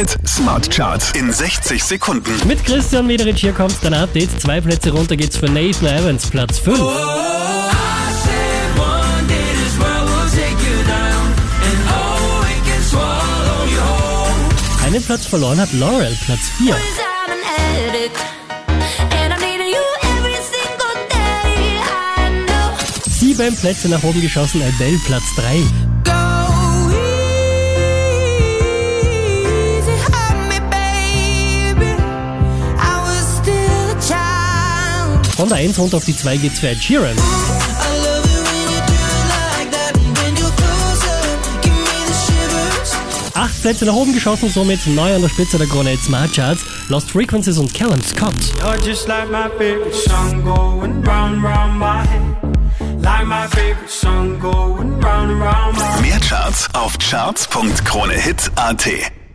Hit Smart Charts in 60 Sekunden. Mit Christian Mederich hier kommt dein Update. Zwei Plätze runter geht's für Nathan Evans, Platz 5. Einen Platz verloren hat Laurel, Platz 4. Sieben Plätze nach oben geschossen, Adele, Platz 3. Von der 1 runter auf die 2 geht's für Ed Sheeran. Acht Plätze nach oben geschossen, somit neu an der Spitze der Krone Smart Charts. Lost Frequencies und Callum Scott. Mehr Charts auf charts.kronehit.at